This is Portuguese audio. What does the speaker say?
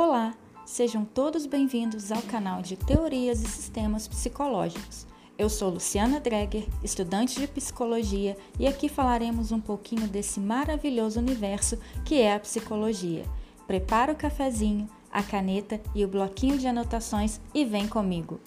Olá, sejam todos bem-vindos ao canal de Teorias e Sistemas Psicológicos. Eu sou Luciana Dreger, estudante de psicologia, e aqui falaremos um pouquinho desse maravilhoso universo que é a psicologia. Prepara o cafezinho, a caneta e o bloquinho de anotações e vem comigo!